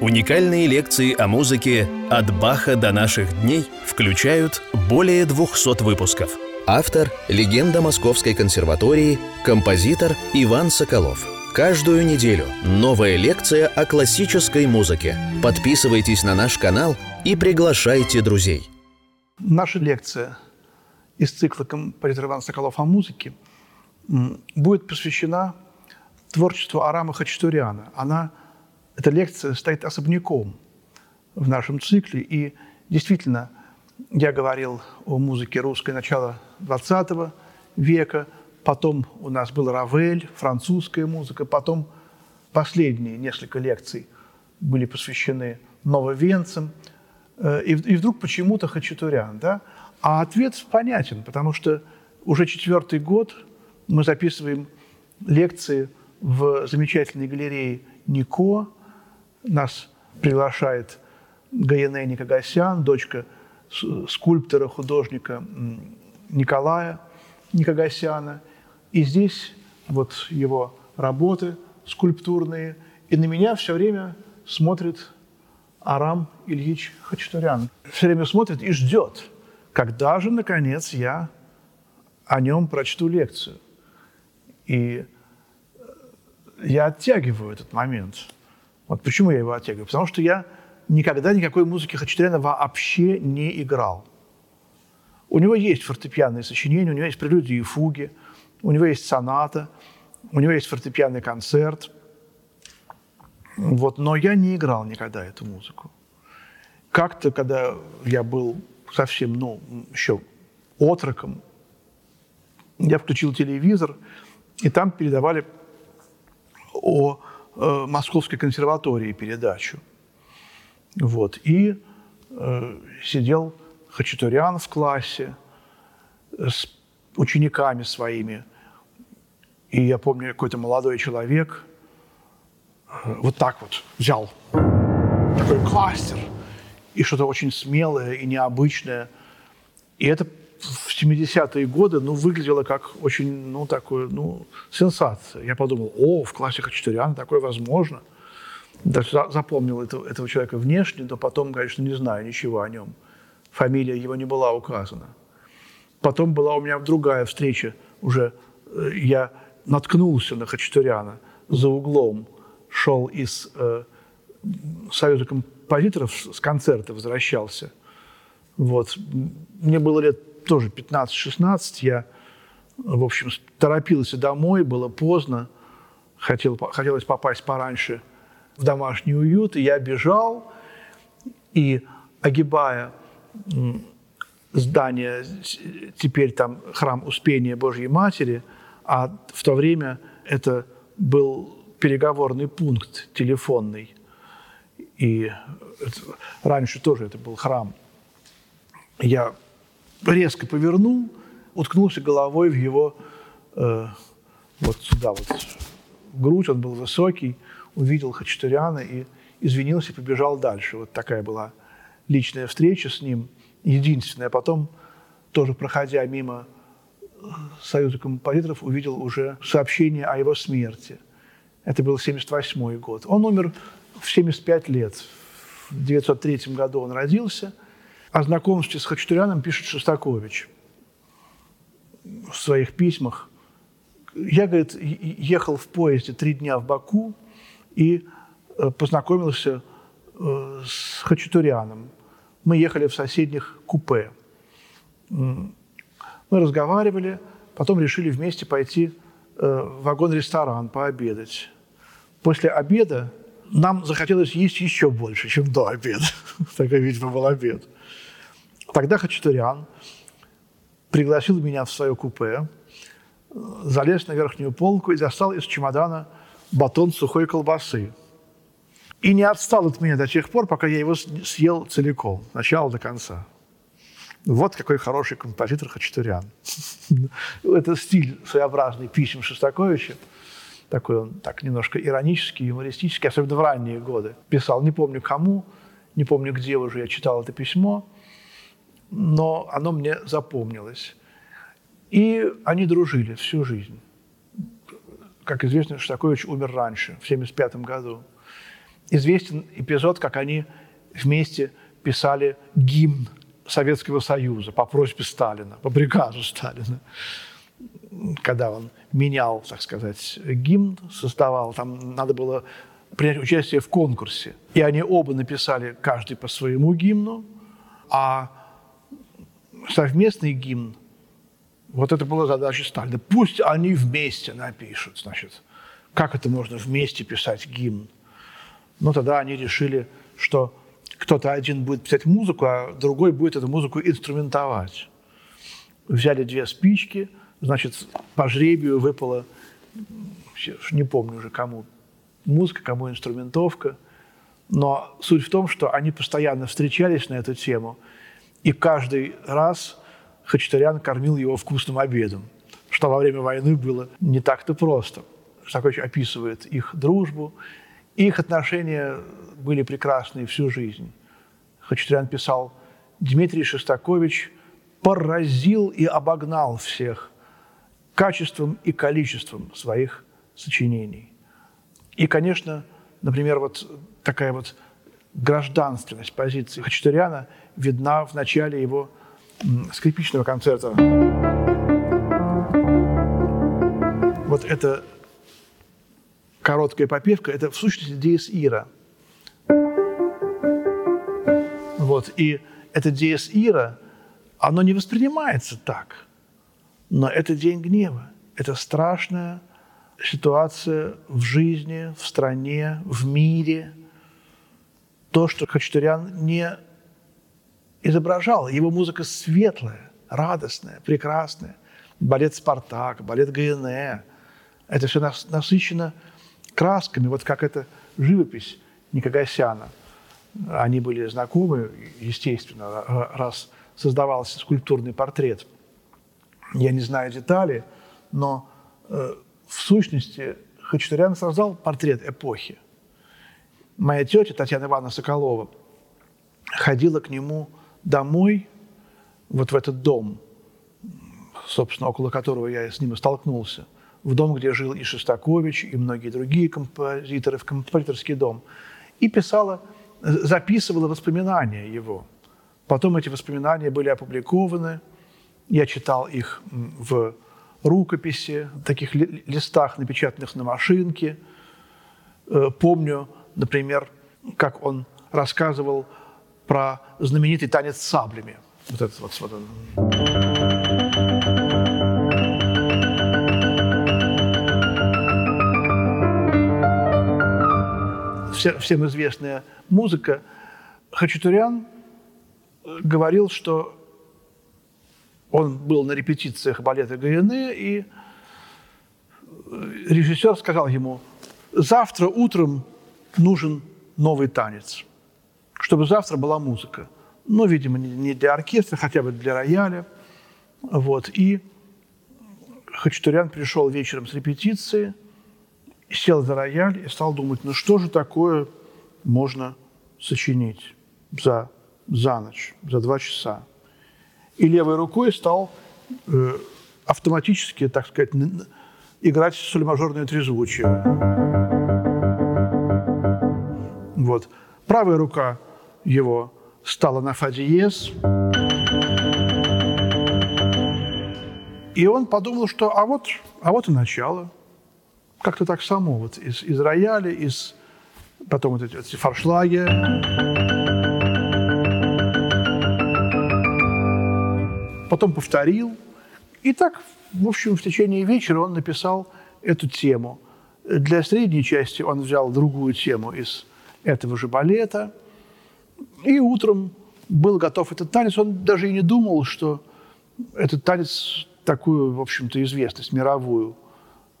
Уникальные лекции о музыке «От Баха до наших дней» включают более 200 выпусков. Автор – легенда Московской консерватории, композитор Иван Соколов. Каждую неделю новая лекция о классической музыке. Подписывайтесь на наш канал и приглашайте друзей. Наша лекция из цикла композитора Иван Соколов о музыке будет посвящена творчеству Арама Хачатуряна. Она эта лекция стоит особняком в нашем цикле. И действительно, я говорил о музыке русской начала XX века, потом у нас был Равель, французская музыка, потом последние несколько лекций были посвящены нововенцам, э, и, вдруг почему-то Хачатурян. Да? А ответ понятен, потому что уже четвертый год мы записываем лекции в замечательной галерее Нико, нас приглашает Гаене Никогасян, дочка скульптора, художника Николая Никогасяна. И здесь вот его работы скульптурные. И на меня все время смотрит Арам Ильич Хачатурян. Все время смотрит и ждет, когда же, наконец, я о нем прочту лекцию. И я оттягиваю этот момент – вот почему я его оттягиваю? Потому что я никогда никакой музыки Хачатуряна вообще не играл. У него есть фортепианные сочинения, у него есть прелюдии и фуги, у него есть соната, у него есть фортепианный концерт. Вот, но я не играл никогда эту музыку. Как-то, когда я был совсем, ну, еще отроком, я включил телевизор, и там передавали о э, Московской консерватории передачу. Вот. И э, сидел Хачатурян в классе с учениками своими. И я помню, какой-то молодой человек э, вот так вот взял такой кластер и что-то очень смелое и необычное. И это в 70-е годы ну, выглядело как очень, ну, такую, ну, сенсация. Я подумал, о, в классе Хачатуряна такое возможно. Даже запомнил этого, этого человека внешне, но потом, конечно, не знаю ничего о нем. Фамилия его не была указана. Потом была у меня другая встреча, уже э, я наткнулся на Хачатуряна за углом, шел из э, Союза композиторов, с концерта возвращался. Вот. Мне было лет тоже 15-16, я, в общем, торопился домой, было поздно, хотел, хотелось попасть пораньше в домашний уют, и я бежал, и огибая здание, теперь там храм Успения Божьей Матери, а в то время это был переговорный пункт телефонный. И это, раньше тоже это был храм. Я резко повернул, уткнулся головой в его э, вот сюда, вот грудь, он был высокий, увидел Хачатуряна и извинился, побежал дальше. Вот такая была личная встреча с ним, единственная. Потом, тоже проходя мимо э, Союза композиторов, увидел уже сообщение о его смерти. Это был 78 год. Он умер в 75 лет. В 1903 году он родился – о знакомстве с Хачатуряном пишет Шостакович в своих письмах. Я, говорит, ехал в поезде три дня в Баку и э, познакомился э, с Хачатуряном. Мы ехали в соседних купе. Мы разговаривали, потом решили вместе пойти э, в вагон-ресторан пообедать. После обеда нам захотелось есть еще больше, чем до обеда. Такой, видимо, был обед. Тогда Хачатурян пригласил меня в свое купе, залез на верхнюю полку и достал из чемодана батон сухой колбасы. И не отстал от меня до тех пор, пока я его съел целиком, начала до конца. Вот какой хороший композитор Хачатурян. Это стиль своеобразный писем Шостаковича. Такой он так немножко иронический, юмористический, особенно в ранние годы. Писал, не помню кому, не помню где уже я читал это письмо – но оно мне запомнилось. И они дружили всю жизнь. Как известно, Шостакович умер раньше, в 1975 году. известен эпизод, как они вместе писали гимн Советского Союза по просьбе Сталина, по приказу Сталина. Когда он менял, так сказать, гимн, создавал, там надо было принять участие в конкурсе. И они оба написали каждый по своему гимну, а совместный гимн, вот это была задача Сталина. Пусть они вместе напишут, значит. Как это можно вместе писать гимн? Ну, тогда они решили, что кто-то один будет писать музыку, а другой будет эту музыку инструментовать. Взяли две спички, значит, по жребию выпало, не помню уже кому, музыка, кому инструментовка. Но суть в том, что они постоянно встречались на эту тему, и каждый раз Хачатурян кормил его вкусным обедом, что во время войны было не так-то просто. Шостакович описывает их дружбу. Их отношения были прекрасные всю жизнь. Хачатурян писал, Дмитрий Шостакович поразил и обогнал всех качеством и количеством своих сочинений. И, конечно, например, вот такая вот гражданственность позиции Хачатуряна видна в начале его скрипичного концерта. Вот это короткая попевка – это в сущности диез ира. Вот, и это диез ира, оно не воспринимается так, но это день гнева, это страшная ситуация в жизни, в стране, в мире. То, что Хачатурян не изображал. Его музыка светлая, радостная, прекрасная. Балет «Спартак», балет ГНЭ. Это все насыщено красками, вот как эта живопись Никогасяна. Они были знакомы, естественно, раз создавался скульптурный портрет. Я не знаю детали, но э, в сущности Хачатурян создал портрет эпохи. Моя тетя Татьяна Ивановна Соколова ходила к нему домой, вот в этот дом, собственно, около которого я с ним и столкнулся – в дом, где жил и Шостакович, и многие другие композиторы, в композиторский дом, и писала, записывала воспоминания его. Потом эти воспоминания были опубликованы, я читал их в рукописи, таких листах, напечатанных на машинке. Э, помню, например, как он рассказывал про знаменитый танец с саблями. Вот этот вот. вот всем известная музыка, Хачатурян э, говорил, что он был на репетициях балета ГНЭ, и э, режиссер сказал ему, завтра утром нужен новый танец, чтобы завтра была музыка. Ну, видимо, не для оркестра, хотя бы для рояля. Вот. И Хачатурян пришел вечером с репетиции – сел за рояль и стал думать, ну что же такое можно сочинить за, за ночь, за два часа. И левой рукой стал э, автоматически, так сказать, играть соль-мажорное трезвучие. Вот. Правая рука его стала на фа диез. И он подумал, что а вот, а вот и начало – как-то так само, вот из, из рояля, из потом вот эти, эти фаршлаги. Потом повторил. И так, в общем, в течение вечера он написал эту тему. Для средней части он взял другую тему из этого же балета. И утром был готов этот танец. Он даже и не думал, что этот танец такую, в общем-то, известность мировую –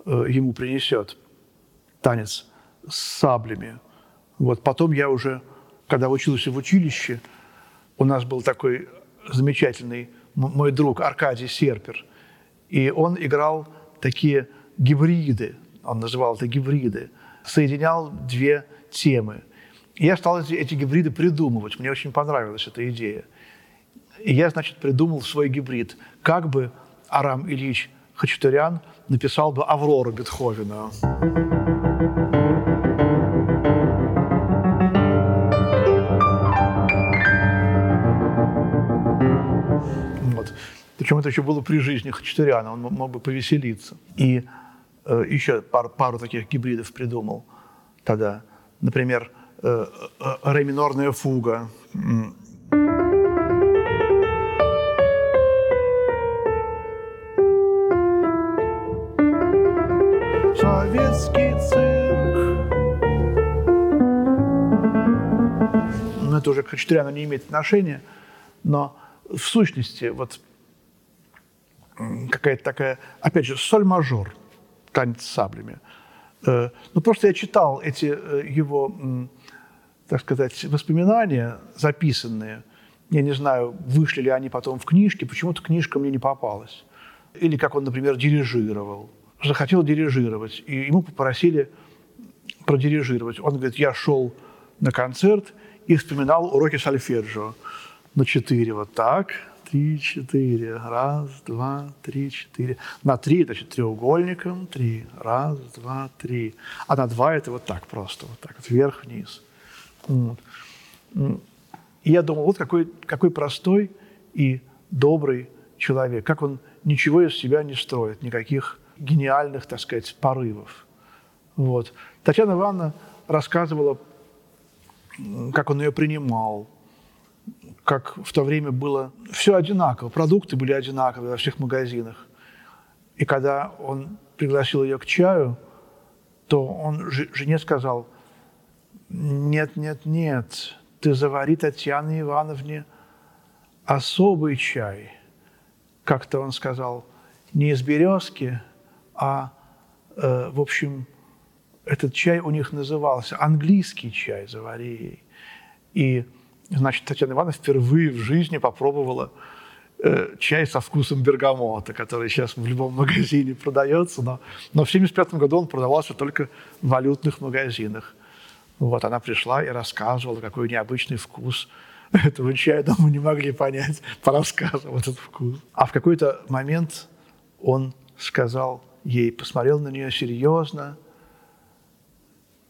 Э, ему принесет танец с саблями. Вот. Потом я уже, когда учился в училище, у нас был такой замечательный мой друг Аркадий Серпер, и он играл такие гибриды, он называл это гибриды, соединял две темы. Я стал эти, эти гибриды придумывать. Мне очень понравилась эта идея. И я, значит, придумал свой гибрид. Как бы Арам Ильич Хачатурян написал бы «Аврору» Бетховена. Вот. Причем это еще было при жизни Хачатуряна, он мог бы повеселиться. И э, еще пар, пару таких гибридов придумал тогда. Например, ре минорная фуга. Советский цирк. Ну, это уже к Хачатуряну не имеет отношения, но в сущности вот какая-то такая, опять же, соль-мажор, танец с саблями. Э, ну, просто я читал эти э, его, так сказать, воспоминания, записанные. Я не знаю, вышли ли они потом в книжке, почему-то книжка мне не попалась. Или как он, например, дирижировал. Захотел дирижировать, и ему попросили продирижировать. Он говорит, я шел на концерт и вспоминал уроки сольфеджио на четыре, вот так, три, четыре. Раз, два, три, четыре. На три, значит, треугольником. Три. Раз, два, три. А на два это вот так просто. Вот так вот, вверх-вниз. Вот. И я думал, вот какой, какой простой и добрый человек. Как он ничего из себя не строит, никаких гениальных, так сказать, порывов. Вот. Татьяна Ивановна рассказывала, как он ее принимал, как в то время было все одинаково, продукты были одинаковые во всех магазинах. И когда он пригласил ее к чаю, то он жене сказал, нет, нет, нет, ты завари Татьяне Ивановне особый чай. Как-то он сказал, не из березки, а, э, в общем, этот чай у них назывался английский чай, завари. И Значит, Татьяна Ивановна впервые в жизни попробовала э, чай со вкусом бергамота, который сейчас в любом магазине продается, но, но в 1975 году он продавался только в валютных магазинах. Вот она пришла и рассказывала, какой необычный вкус этого чая, но мы не могли понять по рассказам этот вкус. А в какой-то момент он сказал ей, посмотрел на нее серьезно,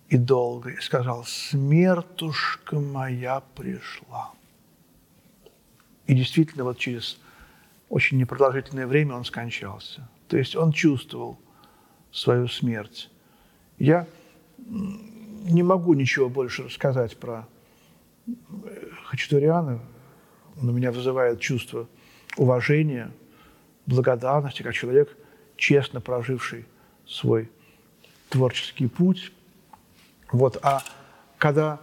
и долго, и сказал, смертушка моя пришла. И действительно, вот через очень непродолжительное время он скончался. То есть он чувствовал свою смерть. Я не могу ничего больше рассказать про э, Хачатуряна. Он у меня вызывает чувство уважения, благодарности, как человек, честно проживший свой творческий путь, вот, а когда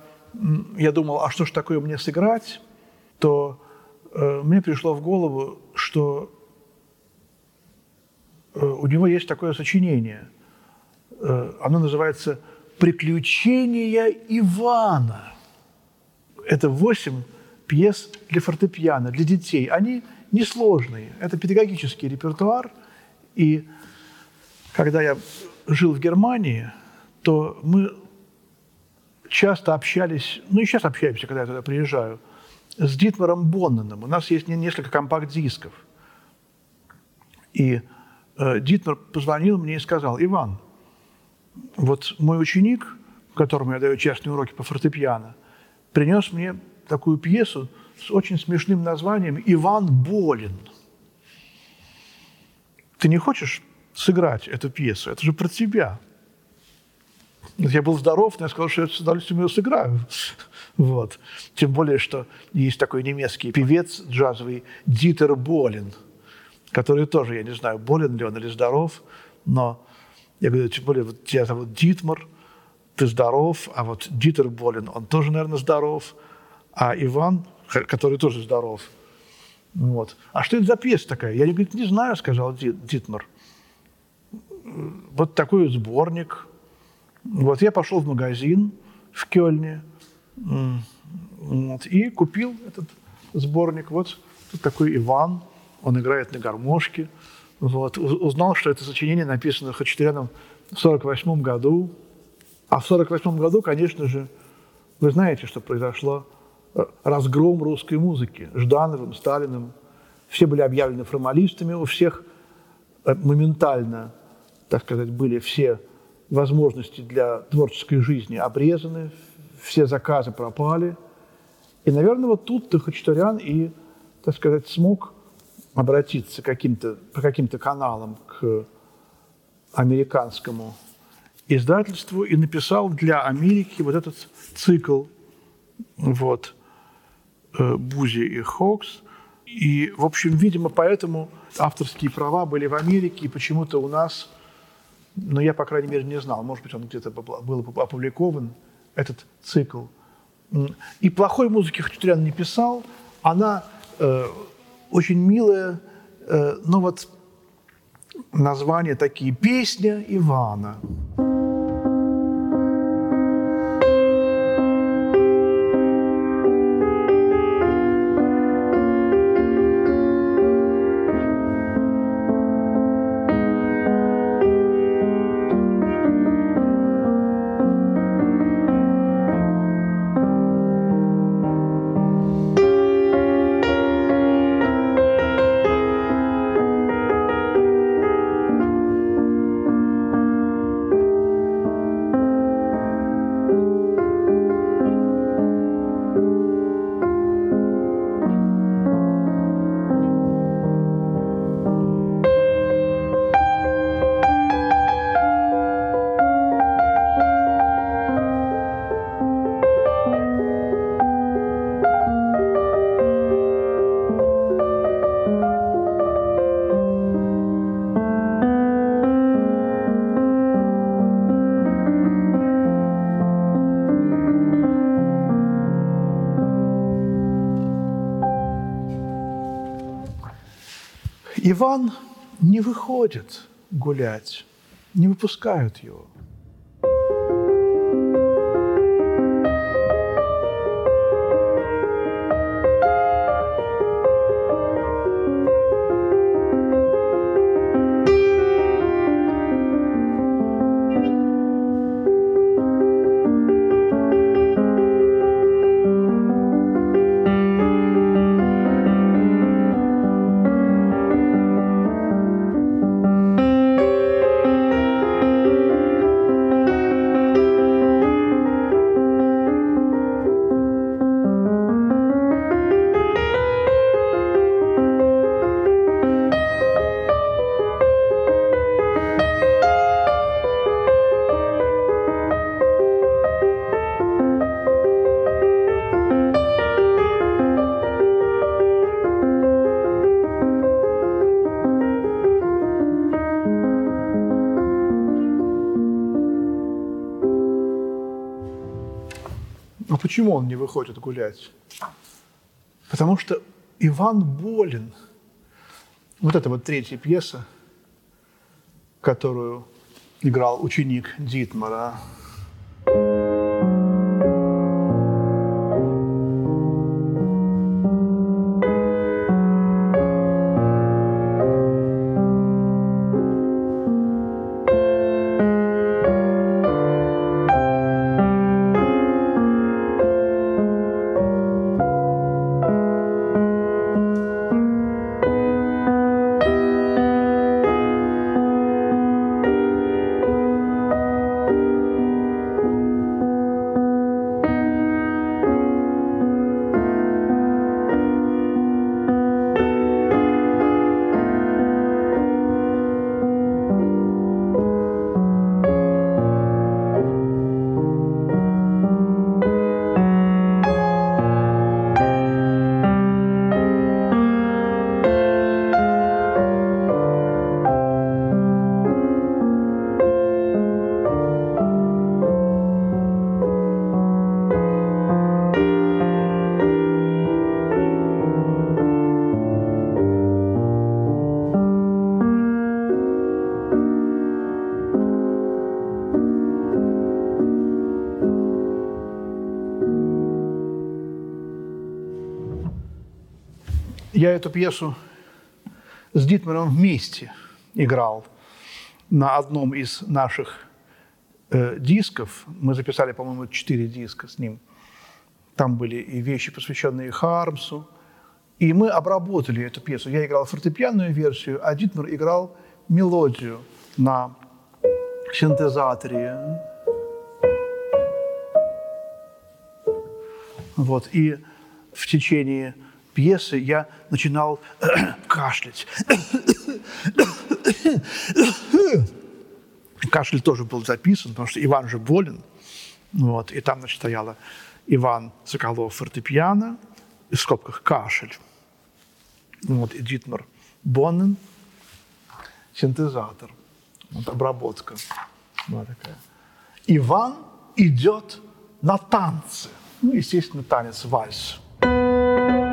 я думал, а что ж такое мне сыграть, то э, мне пришло в голову, что э, у него есть такое сочинение. Э, оно называется «Приключения Ивана». Это восемь пьес для фортепиано, для детей. Они несложные. Это педагогический репертуар. И когда я жил в Германии, то мы часто общались, ну и сейчас общаемся, когда я туда приезжаю, с Дитмаром Бонненом. У нас есть несколько компакт-дисков. И э, Дитмар позвонил мне и сказал, Иван, вот мой ученик, которому я даю частные уроки по фортепиано, принес мне такую пьесу с очень смешным названием «Иван болен». Ты не хочешь сыграть эту пьесу? Это же про тебя. Я был здоров, но я сказал, что я с удовольствием ее сыграю. Вот. Тем более, что есть такой немецкий певец джазовый Дитер Болин, который тоже, я не знаю, болен ли он или здоров, но я говорю, тем более, вот тебя зовут Дитмар, ты здоров, а вот Дитер Болин, он тоже, наверное, здоров, а Иван, который тоже здоров. Вот. А что это за пьеса такая? Я говорит, не знаю, сказал Дитмар. Вот такой сборник – вот я пошел в магазин в Кёльне вот, и купил этот сборник. Вот тут такой Иван, он играет на гармошке. Вот, узнал, что это сочинение написано Хачатуряном в 1948 году. А в 1948 году, конечно же, вы знаете, что произошло э, разгром русской музыки Ждановым, Сталиным. Все были объявлены формалистами, у всех э, моментально, так сказать, были все возможности для творческой жизни обрезаны, все заказы пропали. И, наверное, вот тут-то Хачатурян и, так сказать, смог обратиться каким-то, по каким-то каналам к американскому издательству и написал для Америки вот этот цикл вот, э, Бузи и Хокс. И, в общем, видимо, поэтому авторские права были в Америке, и почему-то у нас, ну, я, по крайней мере, не знал, может быть, он где-то был опубликован, этот цикл. И плохой музыки Хачатурян не писал, она э, очень милая, э, но вот названия такие «Песня Ивана». Иван не выходит гулять, не выпускают его. Почему он не выходит гулять? Потому что Иван болен. Вот это вот третья пьеса, которую играл ученик Дитмара. Я эту пьесу с Дитмаром вместе играл на одном из наших э, дисков. Мы записали, по-моему, четыре диска с ним. Там были и вещи, посвященные Хармсу. И мы обработали эту пьесу. Я играл фортепианную версию, а Дитмар играл мелодию на синтезаторе. Вот. И в течение пьесы я начинал кашлять. Кашель тоже был записан, потому что Иван же болен. Вот, и там, значит, стояла Иван Соколов фортепиано, в скобках кашель. Вот, и Дитмар Боннен, синтезатор, вот, обработка. Вот такая. Иван идет на танцы. Ну, естественно, танец вальс. Иван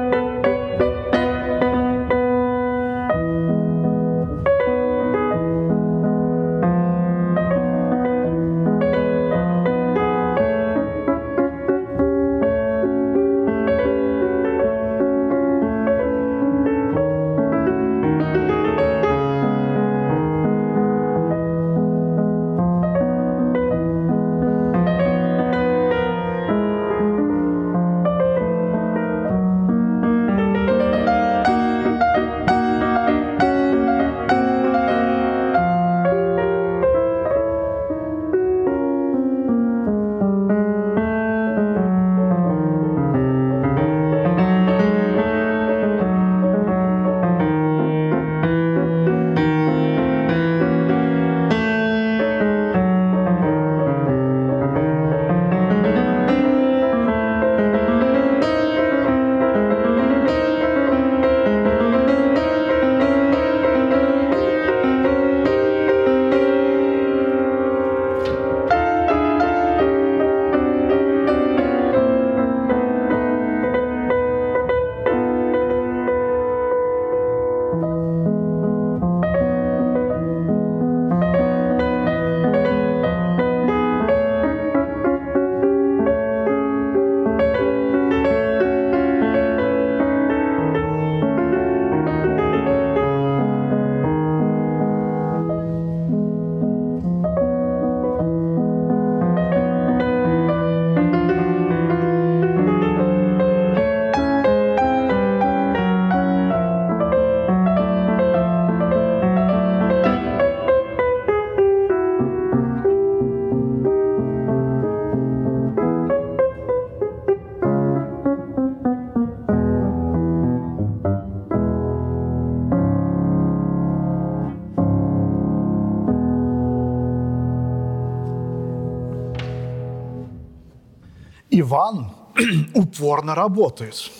упорно работает.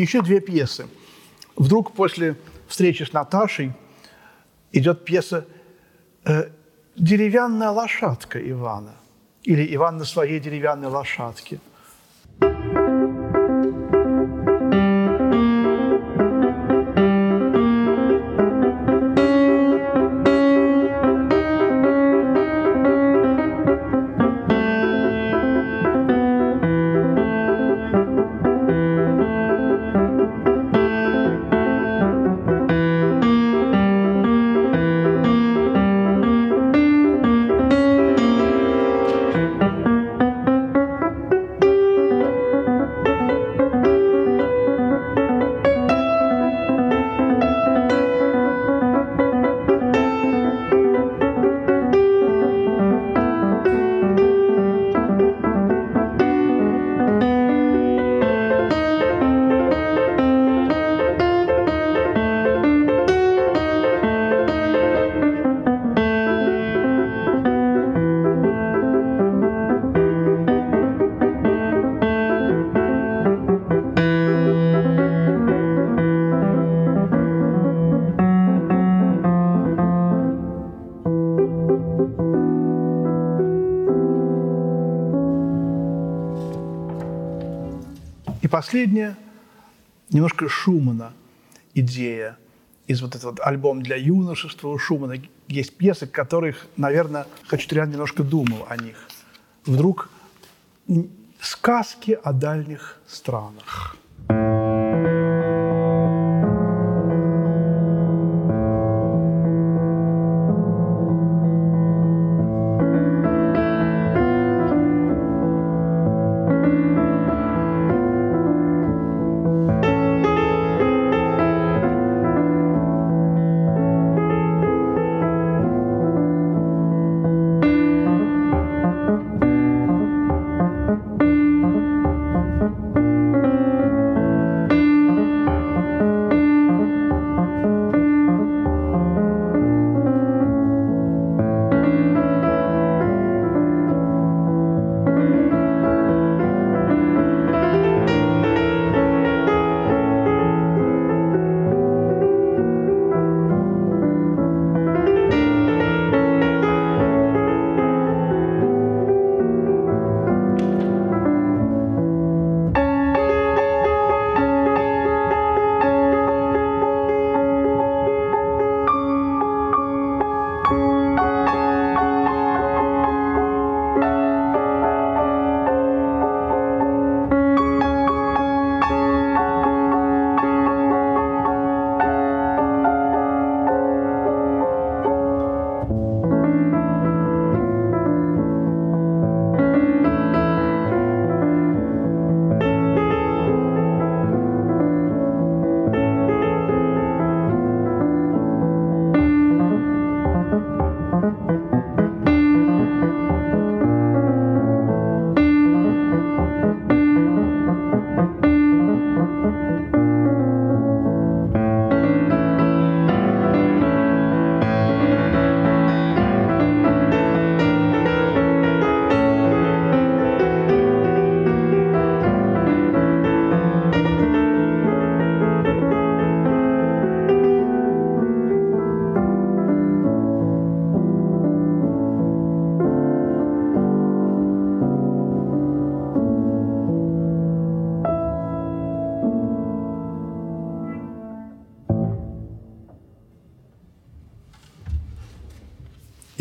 Еще две пьесы. Вдруг после встречи с Наташей идет пьеса э, «Деревянная лошадка Ивана» или «Иван на своей деревянной лошадке». Последняя, немножко Шумана идея из вот этого вот альбома для юношества у Шумана. Есть пьесы, которых, наверное, Хачатурян немножко думал о них. Вдруг сказки о дальних странах.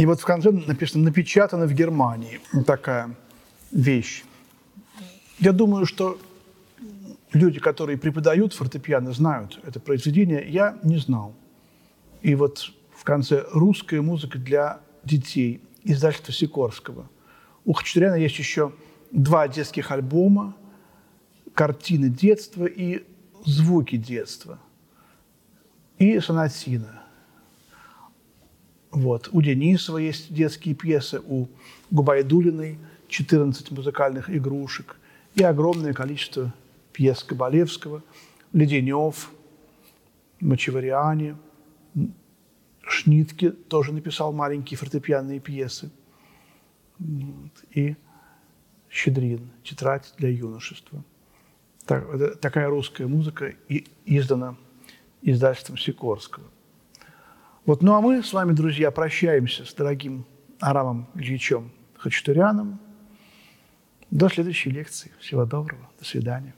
Вот в конце написано «напечатано в Германии». Такая вещь. Я думаю, что люди, которые преподают фортепиано, знают это произведение. Я не знал. И вот в конце «Русская музыка для детей» издательства Сикорского. У Хачатуряна есть еще два детских альбома, картины детства и звуки детства. И сонатина. Вот. У Денисова есть детские пьесы, у Губайдулиной 14 музыкальных игрушек и огромное количество пьес Кабалевского, Леденев, Мачевариане, Шнитке тоже написал маленькие фортепианные пьесы. Вот. И Щедрин, тетрадь для юношества. Так, такая русская музыка издана издательством Сикорского. Вот, ну а мы с вами, друзья, прощаемся с дорогим Арамом Ильичем Хачатуряном. До следующей лекции. Всего доброго. До свидания.